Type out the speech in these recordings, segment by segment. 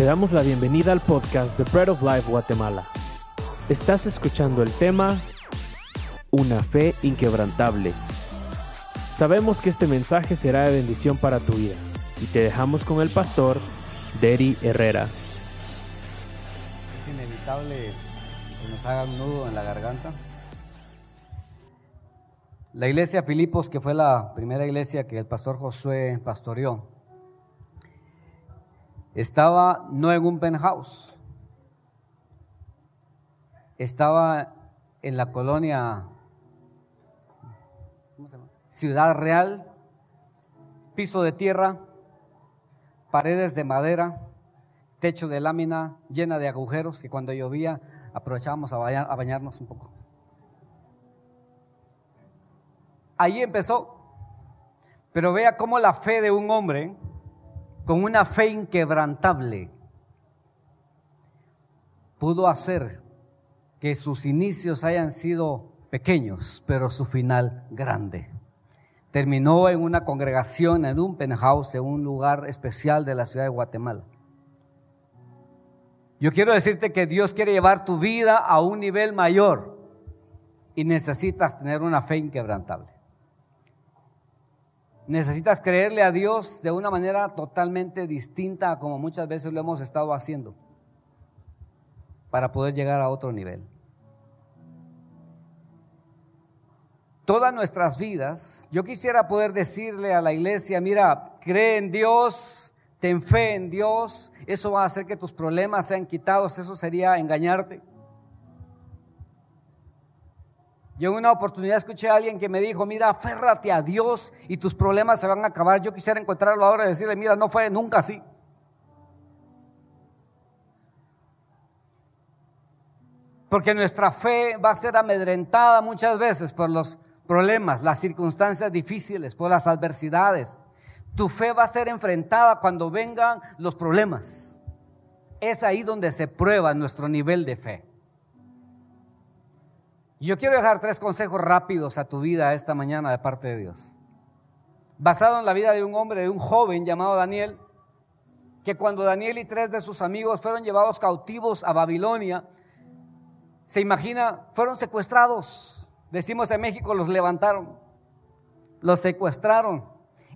Te damos la bienvenida al podcast The Bread of Life Guatemala. Estás escuchando el tema Una fe inquebrantable. Sabemos que este mensaje será de bendición para tu vida y te dejamos con el pastor Deri Herrera. Es inevitable que se nos haga un nudo en la garganta. La iglesia Filipos, que fue la primera iglesia que el pastor Josué pastoreó, estaba no en un penthouse, estaba en la colonia Ciudad Real, piso de tierra, paredes de madera, techo de lámina llena de agujeros que cuando llovía aprovechábamos a, a bañarnos un poco. Ahí empezó. Pero vea cómo la fe de un hombre, con una fe inquebrantable, pudo hacer que sus inicios hayan sido pequeños, pero su final grande. Terminó en una congregación, en un penthouse, en un lugar especial de la ciudad de Guatemala. Yo quiero decirte que Dios quiere llevar tu vida a un nivel mayor y necesitas tener una fe inquebrantable. Necesitas creerle a Dios de una manera totalmente distinta a como muchas veces lo hemos estado haciendo para poder llegar a otro nivel. Todas nuestras vidas, yo quisiera poder decirle a la iglesia, mira, cree en Dios, ten fe en Dios, eso va a hacer que tus problemas sean quitados, eso sería engañarte. Yo en una oportunidad escuché a alguien que me dijo, mira, aférrate a Dios y tus problemas se van a acabar. Yo quisiera encontrarlo ahora y decirle, mira, no fue nunca así. Porque nuestra fe va a ser amedrentada muchas veces por los problemas, las circunstancias difíciles, por las adversidades. Tu fe va a ser enfrentada cuando vengan los problemas. Es ahí donde se prueba nuestro nivel de fe. Yo quiero dejar tres consejos rápidos a tu vida esta mañana de parte de Dios. Basado en la vida de un hombre, de un joven llamado Daniel, que cuando Daniel y tres de sus amigos fueron llevados cautivos a Babilonia, se imagina, fueron secuestrados. Decimos en México, los levantaron, los secuestraron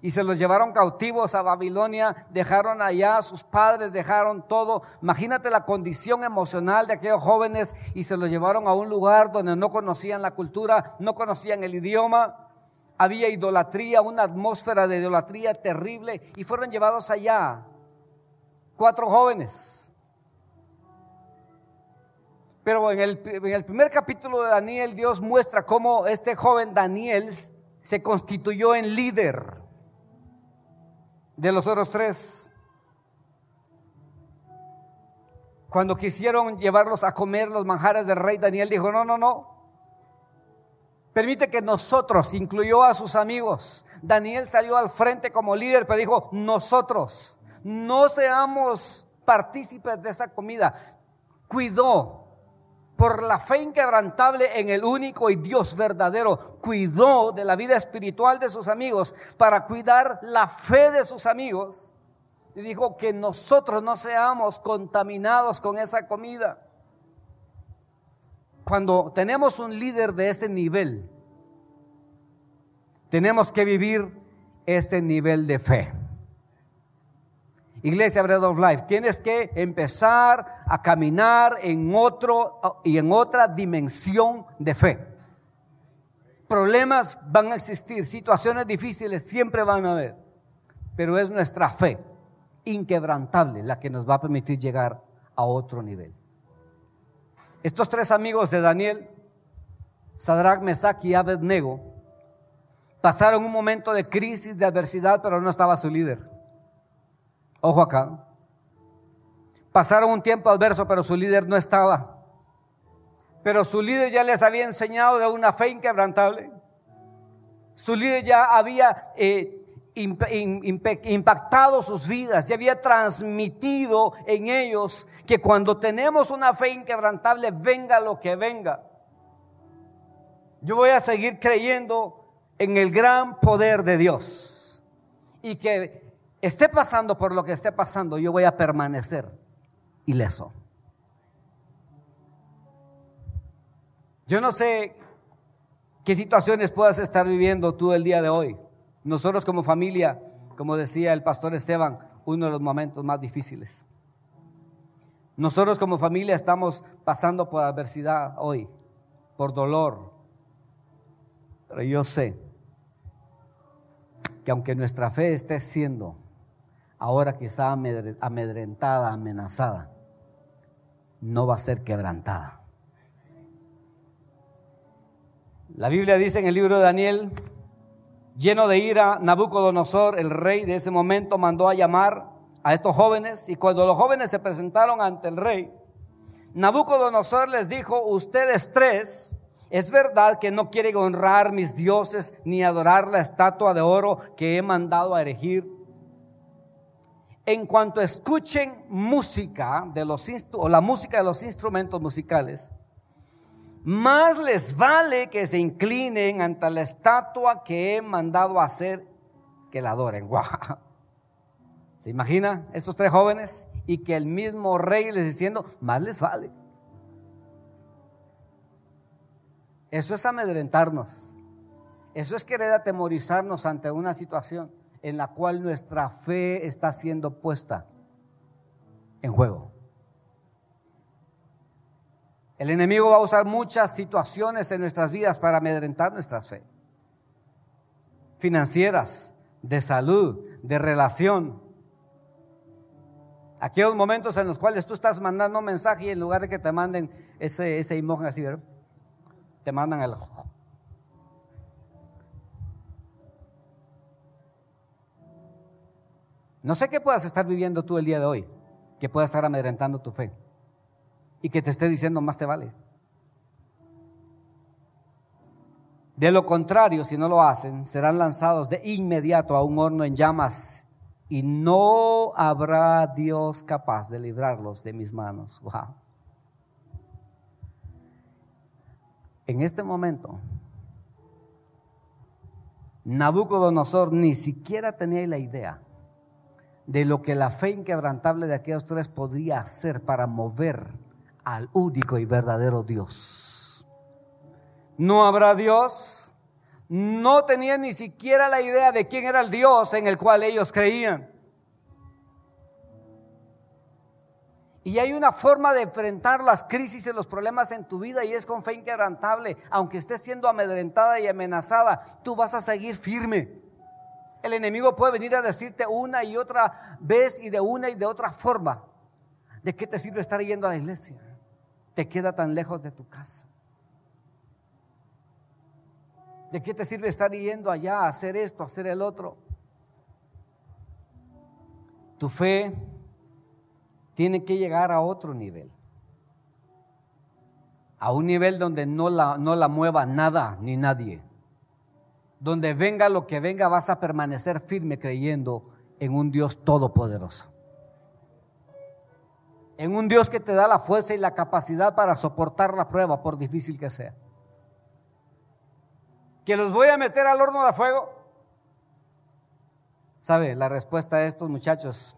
y se los llevaron cautivos a Babilonia, dejaron allá a sus padres, dejaron todo. Imagínate la condición emocional de aquellos jóvenes y se los llevaron a un lugar donde no conocían la cultura, no conocían el idioma. Había idolatría, una atmósfera de idolatría terrible y fueron llevados allá. Cuatro jóvenes. Pero en el, en el primer capítulo de Daniel, Dios muestra cómo este joven Daniel se constituyó en líder de los otros tres. Cuando quisieron llevarlos a comer los manjares del rey, Daniel dijo, no, no, no. Permite que nosotros, incluyó a sus amigos. Daniel salió al frente como líder, pero dijo, nosotros, no seamos partícipes de esa comida. Cuidó por la fe inquebrantable en el único y Dios verdadero, cuidó de la vida espiritual de sus amigos para cuidar la fe de sus amigos. Y dijo que nosotros no seamos contaminados con esa comida. Cuando tenemos un líder de ese nivel, tenemos que vivir ese nivel de fe. Iglesia Bread of Life, tienes que empezar a caminar en otro y en otra dimensión de fe. Problemas van a existir, situaciones difíciles siempre van a haber, pero es nuestra fe inquebrantable la que nos va a permitir llegar a otro nivel. Estos tres amigos de Daniel, Sadrach, Mesach y Abednego, pasaron un momento de crisis, de adversidad, pero no estaba su líder. Ojo acá. Pasaron un tiempo adverso, pero su líder no estaba. Pero su líder ya les había enseñado de una fe inquebrantable. Su líder ya había eh, impactado sus vidas, ya había transmitido en ellos que cuando tenemos una fe inquebrantable, venga lo que venga. Yo voy a seguir creyendo en el gran poder de Dios y que esté pasando por lo que esté pasando, yo voy a permanecer ileso. Yo no sé qué situaciones puedas estar viviendo tú el día de hoy. Nosotros como familia, como decía el pastor Esteban, uno de los momentos más difíciles. Nosotros como familia estamos pasando por adversidad hoy, por dolor. Pero yo sé que aunque nuestra fe esté siendo ahora quizá amedrentada, amenazada, no va a ser quebrantada. La Biblia dice en el libro de Daniel, lleno de ira, Nabucodonosor, el rey de ese momento, mandó a llamar a estos jóvenes y cuando los jóvenes se presentaron ante el rey, Nabucodonosor les dijo, ustedes tres, es verdad que no quieren honrar mis dioses ni adorar la estatua de oro que he mandado a erigir. En cuanto escuchen música de los o la música de los instrumentos musicales, más les vale que se inclinen ante la estatua que he mandado hacer que la adoren. ¿Se imagina estos tres jóvenes? Y que el mismo rey les diciendo, más les vale. Eso es amedrentarnos. Eso es querer atemorizarnos ante una situación en la cual nuestra fe está siendo puesta en juego. El enemigo va a usar muchas situaciones en nuestras vidas para amedrentar nuestra fe. Financieras, de salud, de relación. Aquellos momentos en los cuales tú estás mandando un mensaje y en lugar de que te manden ese, ese emoji así, te mandan el... No sé qué puedas estar viviendo tú el día de hoy, que pueda estar amedrentando tu fe y que te esté diciendo más te vale. De lo contrario, si no lo hacen, serán lanzados de inmediato a un horno en llamas y no habrá Dios capaz de librarlos de mis manos. Wow. En este momento, Nabucodonosor ni siquiera tenía la idea de lo que la fe inquebrantable de aquellos tres podría hacer para mover al único y verdadero Dios. No habrá Dios. No tenían ni siquiera la idea de quién era el Dios en el cual ellos creían. Y hay una forma de enfrentar las crisis y los problemas en tu vida y es con fe inquebrantable. Aunque estés siendo amedrentada y amenazada, tú vas a seguir firme. El enemigo puede venir a decirte una y otra vez y de una y de otra forma. ¿De qué te sirve estar yendo a la iglesia? te queda tan lejos de tu casa? ¿De qué te sirve estar yendo allá a hacer esto, a hacer el otro? Tu fe tiene que llegar a otro nivel. A un nivel donde no la, no la mueva nada ni nadie. Donde venga lo que venga, vas a permanecer firme creyendo en un Dios todopoderoso en un Dios que te da la fuerza y la capacidad para soportar la prueba, por difícil que sea. ¿Que los voy a meter al horno de fuego? ¿Sabe? La respuesta de estos muchachos,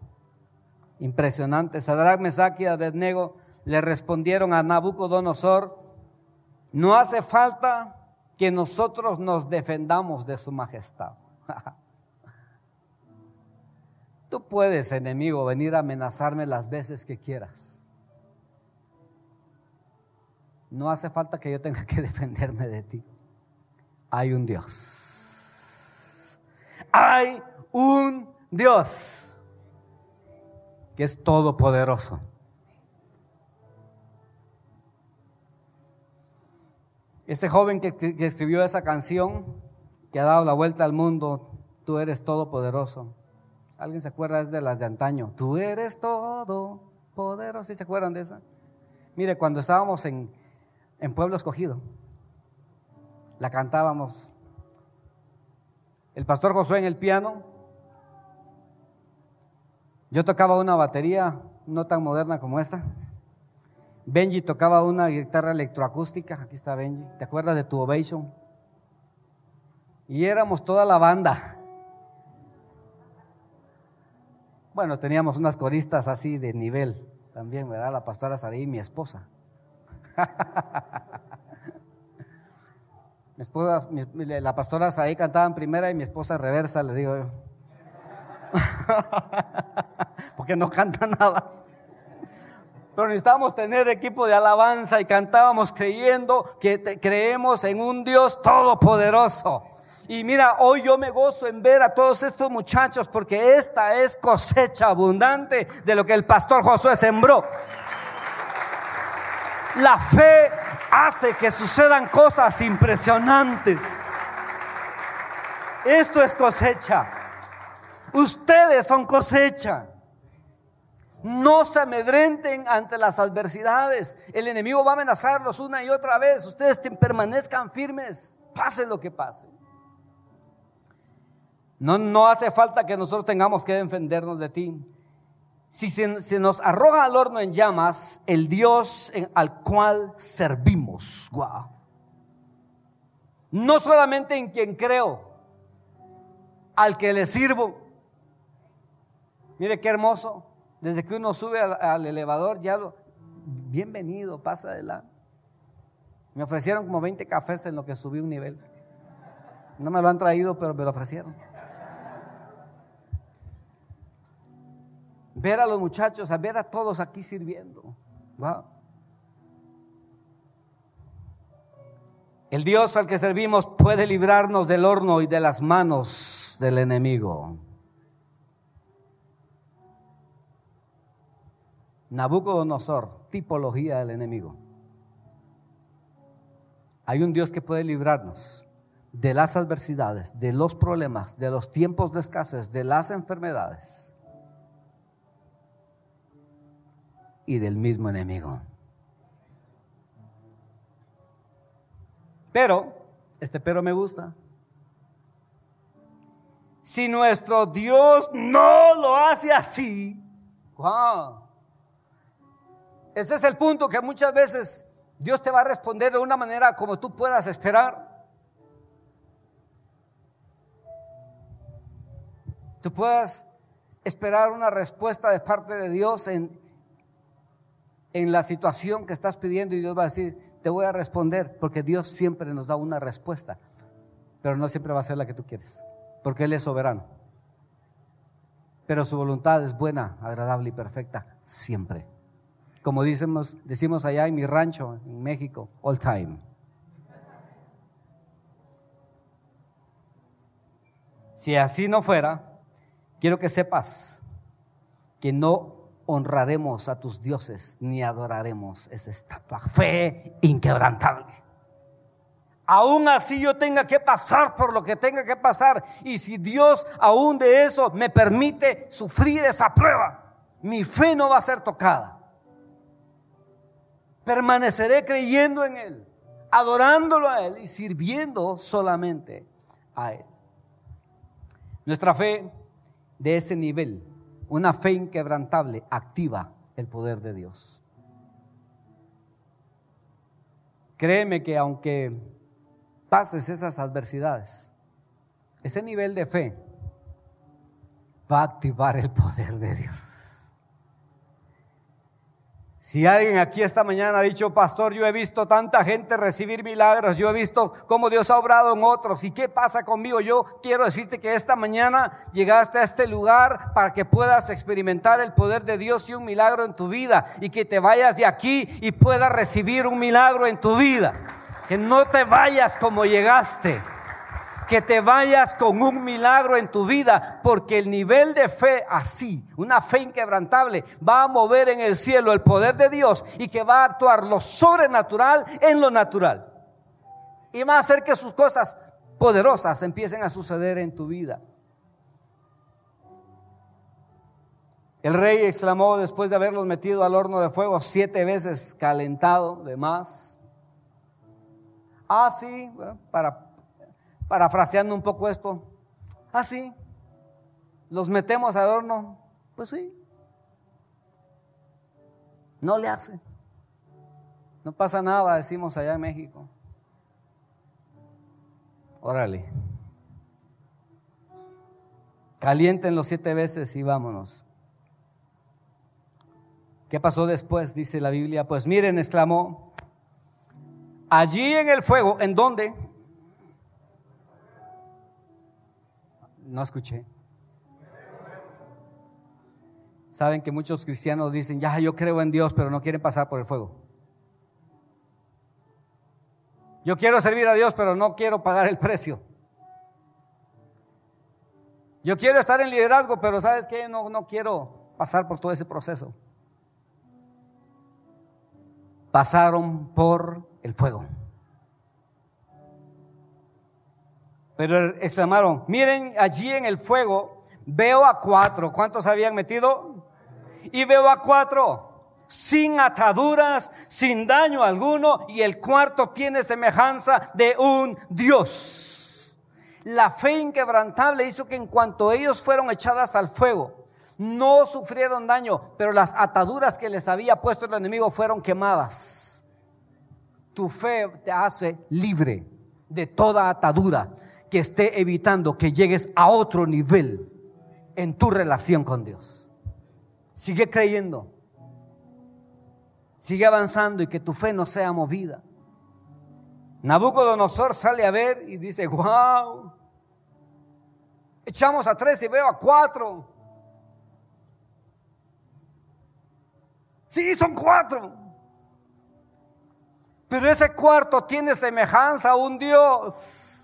impresionante. Sadrach, Mesach y Abednego le respondieron a Nabucodonosor, no hace falta que nosotros nos defendamos de su majestad. Tú puedes, enemigo, venir a amenazarme las veces que quieras. No hace falta que yo tenga que defenderme de ti. Hay un Dios. Hay un Dios que es todopoderoso. Ese joven que, escribió esa canción, que ha dado la vuelta al mundo, tú eres todopoderoso. ¿Alguien se acuerda de las de antaño? Tú eres todo poderoso. ¿Sí se acuerdan de esa? Mire, cuando estábamos en, en Pueblo Escogido, la cantábamos. El pastor Josué en el piano. Yo tocaba una batería no tan moderna como esta. Benji tocaba una guitarra electroacústica. Aquí está Benji. ¿Te acuerdas de tu Ovation? Y éramos toda la banda. Bueno, teníamos unas coristas así de nivel, también, ¿verdad? La pastora Saraí, mi esposa. mi esposa, la pastora Saraí cantaba en primera y mi esposa en reversa, le digo yo. Porque no canta nada. Pero necesitábamos tener equipo de alabanza y cantábamos creyendo que creemos en un Dios todopoderoso. Y mira, hoy yo me gozo en ver a todos estos muchachos porque esta es cosecha abundante de lo que el pastor Josué sembró. La fe hace que sucedan cosas impresionantes. Esto es cosecha. Ustedes son cosecha. No se amedrenten ante las adversidades. El enemigo va a amenazarlos una y otra vez. Ustedes permanezcan firmes, pase lo que pase. No, no hace falta que nosotros tengamos que defendernos de ti. Si se, nos arroja al horno en llamas, el Dios al cual servimos. No solamente en quien creo, al que le sirvo. Mire qué hermoso. Desde que uno sube al, elevador, ya lo, bienvenido, pasa adelante. Me ofrecieron como 20 cafés en lo que subí un nivel. No me lo han traído, pero me lo ofrecieron. Ver a los muchachos, a ver a todos aquí sirviendo. El Dios al que servimos puede librarnos del horno y de las manos del enemigo. Nabucodonosor, tipología del enemigo. Hay un Dios que puede librarnos de las adversidades, de los problemas, de los tiempos de escasez, de las enfermedades y del mismo enemigo. Pero, este pero me gusta. Si nuestro Dios no lo hace así, wow. Ese es el punto que muchas veces Dios te va a responder de una manera como tú puedas esperar. Tú puedas esperar una respuesta de parte de Dios en, en la situación que estás pidiendo y Dios va a decir, te voy a responder, porque Dios siempre nos da una respuesta, pero no siempre va a ser la que tú quieres, porque Él es soberano. Pero su voluntad es buena, agradable y perfecta, siempre como decimos, decimos allá en mi rancho, en México, all time. Si así no fuera, quiero que sepas que no honraremos a tus dioses ni adoraremos esa estatua. Fe inquebrantable. Aún así yo tenga que pasar por lo que tenga que pasar. Y si Dios aún de eso me permite sufrir esa prueba, mi fe no va a ser tocada. Permaneceré creyendo en Él, adorándolo a Él y sirviendo solamente a Él. Nuestra fe de ese nivel, una fe inquebrantable, activa el poder de Dios. Créeme que aunque pases esas adversidades, ese nivel de fe va a activar el poder de Dios. Si alguien aquí esta mañana ha dicho, pastor, yo he visto tanta gente recibir milagros, yo he visto cómo Dios ha obrado en otros, ¿y qué pasa conmigo? Yo quiero decirte que esta mañana llegaste a este lugar para que puedas experimentar el poder de Dios y un milagro en tu vida, y que te vayas de aquí y puedas recibir un milagro en tu vida. Que no te vayas como llegaste que te vayas con un milagro en tu vida, porque el nivel de fe así, una fe inquebrantable, va a mover en el cielo el poder de Dios y que va a actuar lo sobrenatural en lo natural. Y va a hacer que sus cosas poderosas empiecen a suceder en tu vida. El rey exclamó después de haberlos metido al horno de fuego siete veces calentado de más. Ah, sí, para parafraseando un poco esto, ah, los metemos al horno, pues sí, no le hace, no pasa nada, decimos allá en México. Órale, calienten los siete veces y vámonos. ¿Qué pasó después? Dice la Biblia. Pues miren, exclamó, allí en el fuego, ¿en dónde? No escuché. Saben que muchos cristianos dicen, ya yo creo en Dios, pero no quieren pasar por el fuego. Yo quiero servir a Dios, pero no quiero pagar el precio. Yo quiero estar en liderazgo, pero ¿sabes qué? No, no quiero pasar por todo ese proceso. Pasaron por el fuego. Pero exclamaron, miren allí en el fuego, veo a cuatro. ¿Cuántos habían metido? Y veo a cuatro sin ataduras, sin daño alguno, y el cuarto tiene semejanza de un Dios. La fe inquebrantable hizo que en cuanto ellos fueron echadas al fuego, no sufrieron daño, pero las ataduras que les había puesto el enemigo fueron quemadas. Tu fe te hace libre de toda atadura que esté evitando que llegues a otro nivel en tu relación con Dios. Sigue creyendo. Sigue avanzando y que tu fe no sea movida. Nabucodonosor sale a ver y dice, wow, echamos a tres y veo a cuatro. Sí, son cuatro. Pero ese cuarto tiene semejanza a un Dios.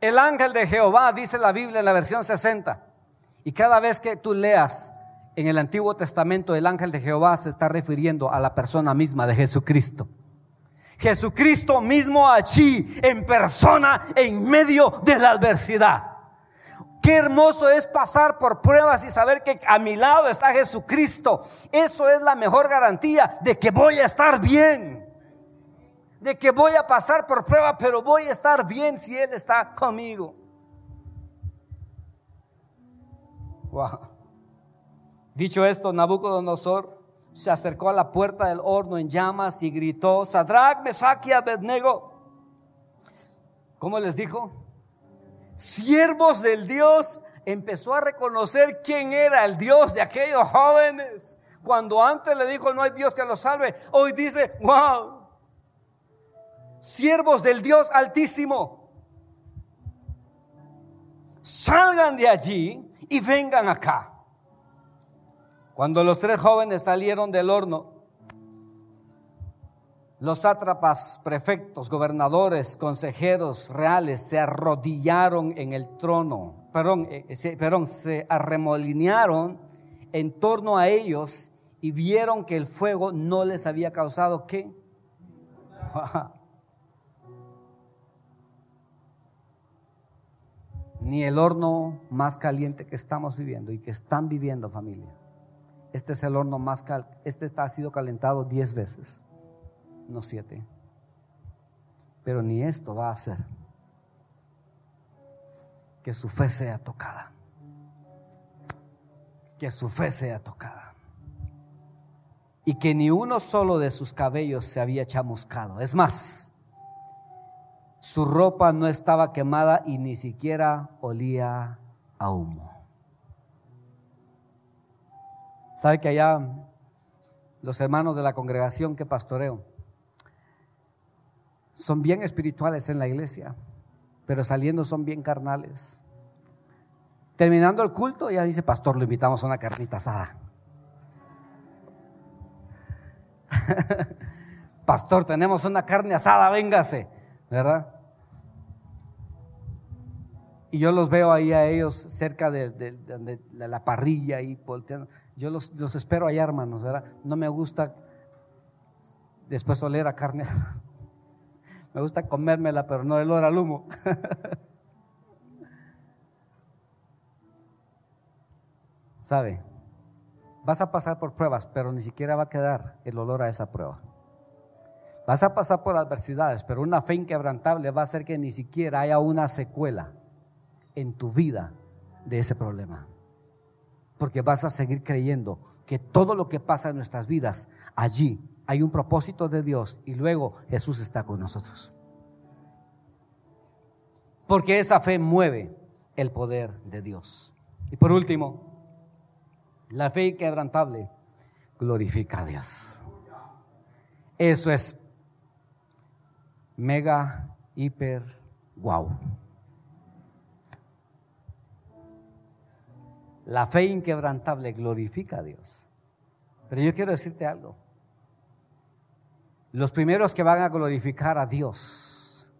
El ángel de Jehová, dice la Biblia en la versión 60. Y cada vez que tú leas en el Antiguo Testamento, el ángel de Jehová se está refiriendo a la persona misma de Jesucristo. Jesucristo mismo allí, en persona, en medio de la adversidad. Qué hermoso es pasar por pruebas y saber que a mi lado está Jesucristo. Eso es la mejor garantía de que voy a estar bien de que voy a pasar por prueba, pero voy a estar bien si Él está conmigo. Wow. Dicho esto, Nabucodonosor se acercó a la puerta del horno en llamas y gritó, Sadrach, Mesach y. ¿Cómo les dijo? Siervos del Dios, empezó a reconocer quién era el Dios de aquellos jóvenes. Cuando antes le dijo, no hay Dios que los salve, hoy dice, wow, siervos del Dios Altísimo, salgan de allí y vengan acá. Cuando los tres jóvenes salieron del horno, los sátrapas, prefectos, gobernadores, consejeros reales se arrodillaron en el trono, perdón, eh, se, perdón, se arremolinearon en torno a ellos y vieron que el fuego no les había causado qué? ni el horno más caliente que estamos viviendo y que están viviendo familia. Este es el horno más cal este ha sido calentado diez veces, no siete. Pero ni esto va a hacer que su fe sea tocada. Que su fe sea tocada. Y que ni uno solo de sus cabellos se había chamuscado. Es más, su ropa no estaba quemada y ni siquiera olía a humo. ¿Sabe que allá los hermanos de la congregación que pastoreo son bien espirituales en la iglesia, pero saliendo son bien carnales? Terminando el culto, ya dice, pastor, lo invitamos a una carnita asada. pastor, tenemos una carne asada, véngase. ¿Verdad? Y yo los veo ahí a ellos cerca de, la parrilla y volteando. Yo los, los, espero allá, hermanos, ¿verdad? No me gusta después oler a carne. me gusta comérmela, pero no el olor al humo. ¿Sabe? Vas a pasar por pruebas, pero ni siquiera va a quedar el olor a esa prueba. Vas a pasar por adversidades, pero una fe inquebrantable va a hacer que ni siquiera haya una secuela en tu vida de ese problema. Porque vas a seguir creyendo que todo lo que pasa en nuestras vidas, allí hay un propósito de Dios y luego Jesús está con nosotros. Porque esa fe mueve el poder de Dios. Y por último, la fe inquebrantable glorifica a Dios. Eso es mega, hiper, wow. La fe inquebrantable glorifica a Dios. Pero yo quiero decirte algo. Los primeros que van a glorificar a Dios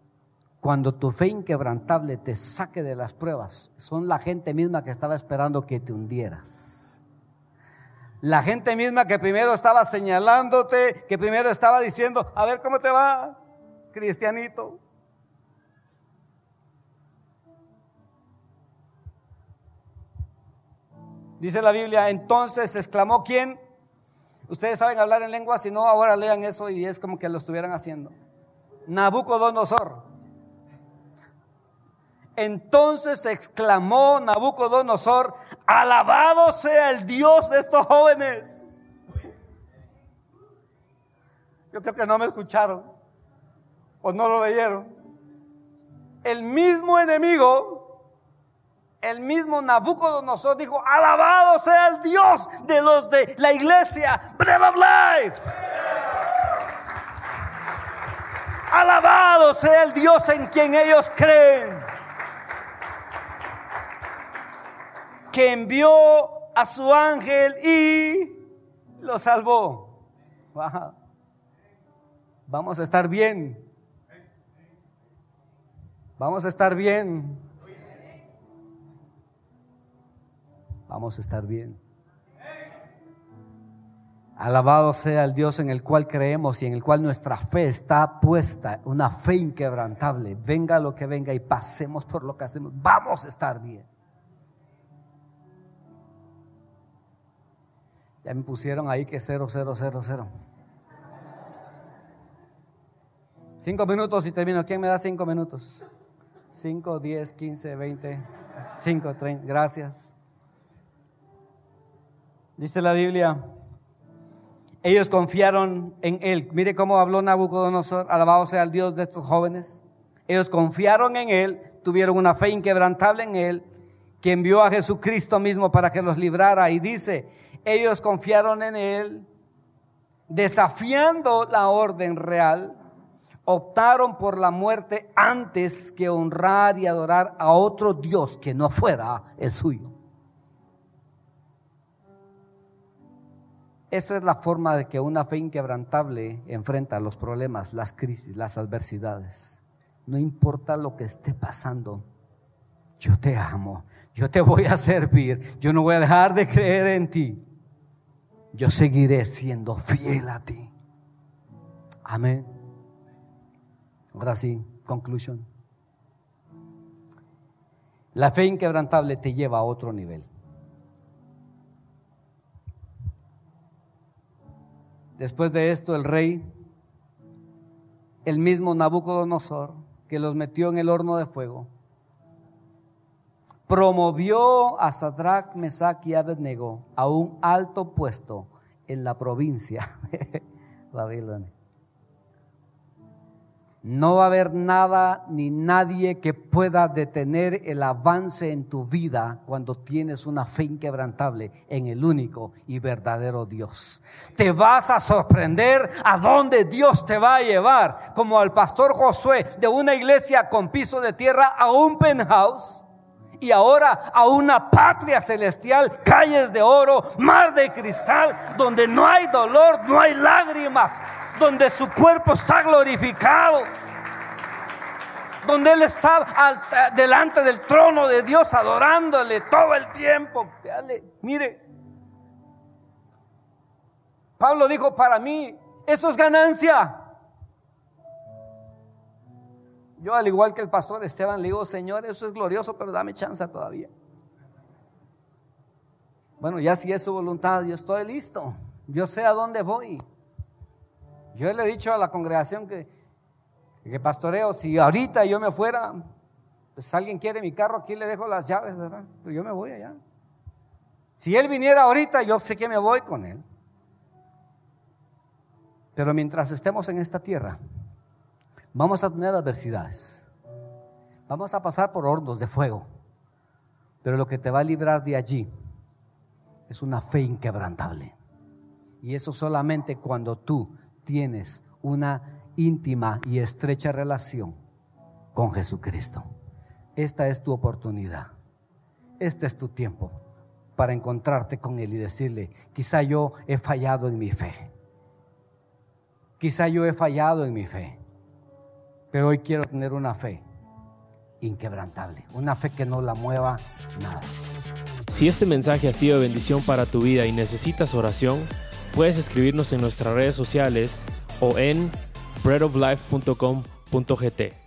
cuando tu fe inquebrantable te saque de las pruebas son la gente misma que estaba esperando que te hundieras. La gente misma que primero estaba señalándote, que primero estaba diciendo, a ver cómo te va, cristianito. Dice la Biblia, entonces exclamó quién? Ustedes saben hablar en lengua, si no, ahora lean eso y es como que lo estuvieran haciendo. Nabucodonosor. Entonces exclamó Nabucodonosor, alabado sea el Dios de estos jóvenes. Yo creo que no me escucharon o no lo leyeron. El mismo enemigo el mismo Nabucodonosor dijo, alabado sea el Dios de los de la iglesia, Bread of Life. Alabado sea el Dios en quien ellos creen. Que envió a su ángel y lo salvó. Vamos a estar bien. Vamos a estar bien. vamos a estar bien. Alabado sea el Dios en el cual creemos y en el cual nuestra fe está puesta, una fe inquebrantable. Venga lo que venga y pasemos por lo que hacemos, vamos a estar bien. Ya me pusieron ahí que cero, cero, cero, cero. Cinco minutos y termino. ¿Quién me da cinco minutos? Cinco, diez, quince, veinte, cinco, treinta. Gracias. Dice la Biblia, ellos confiaron en él. Mire cómo habló Nabucodonosor, alabado sea el Dios de estos jóvenes. Ellos confiaron en él, tuvieron una fe inquebrantable en él, que envió a Jesucristo mismo para que los librara. Y dice, ellos confiaron en él, desafiando la orden real, optaron por la muerte antes que honrar y adorar a otro Dios que no fuera el suyo. Esa es la forma de que una fe inquebrantable enfrenta los problemas, las crisis, las adversidades. No importa lo que esté pasando, yo te amo, yo te voy a servir, yo no voy a dejar de creer en ti. Yo seguiré siendo fiel a ti. Amén. Ahora sí, conclusión. La fe inquebrantable te lleva a otro nivel. Después de esto, el rey, el mismo Nabucodonosor, que los metió en el horno de fuego, promovió a Sadrach, Mesach y Abednego a un alto puesto en la provincia de Babilonia. No va a haber nada ni nadie que pueda detener el avance en tu vida cuando tienes una fe inquebrantable en el único y verdadero Dios. Te vas a sorprender a dónde Dios te va a llevar, como al pastor Josué de una iglesia con piso de tierra a un penthouse y ahora a una patria celestial, calles de oro, mar de cristal, donde no hay dolor, no hay lágrimas donde su cuerpo está glorificado, donde Él está delante del trono de Dios adorándole todo el tiempo. mire, Pablo dijo, para mí, eso es ganancia. Yo, al igual que el pastor Esteban, le digo, Señor, eso es glorioso, pero dame chance todavía. Bueno, ya si es su voluntad, yo estoy listo. Yo sé a dónde voy. Yo le he dicho a la congregación que, que pastoreo, si ahorita yo me fuera, pues alguien quiere mi carro, aquí le dejo las llaves, ¿verdad? Pero yo me voy allá. Si él viniera ahorita, yo sé que me voy con él. Pero mientras estemos en esta tierra, vamos a tener adversidades. Vamos a pasar por hornos de fuego. Pero lo que te va a librar de allí es una fe inquebrantable. Y eso solamente cuando tú tienes una íntima y estrecha relación con Jesucristo. Esta es tu oportunidad. Este es tu tiempo para encontrarte con Él y decirle, quizá yo he fallado en mi fe. Quizá yo he fallado en mi fe. Pero hoy quiero tener una fe inquebrantable, una fe que no la mueva nada. Si este mensaje ha sido bendición para tu vida y necesitas oración, puedes escribirnos en nuestras redes sociales o en breadoflife.com.gt.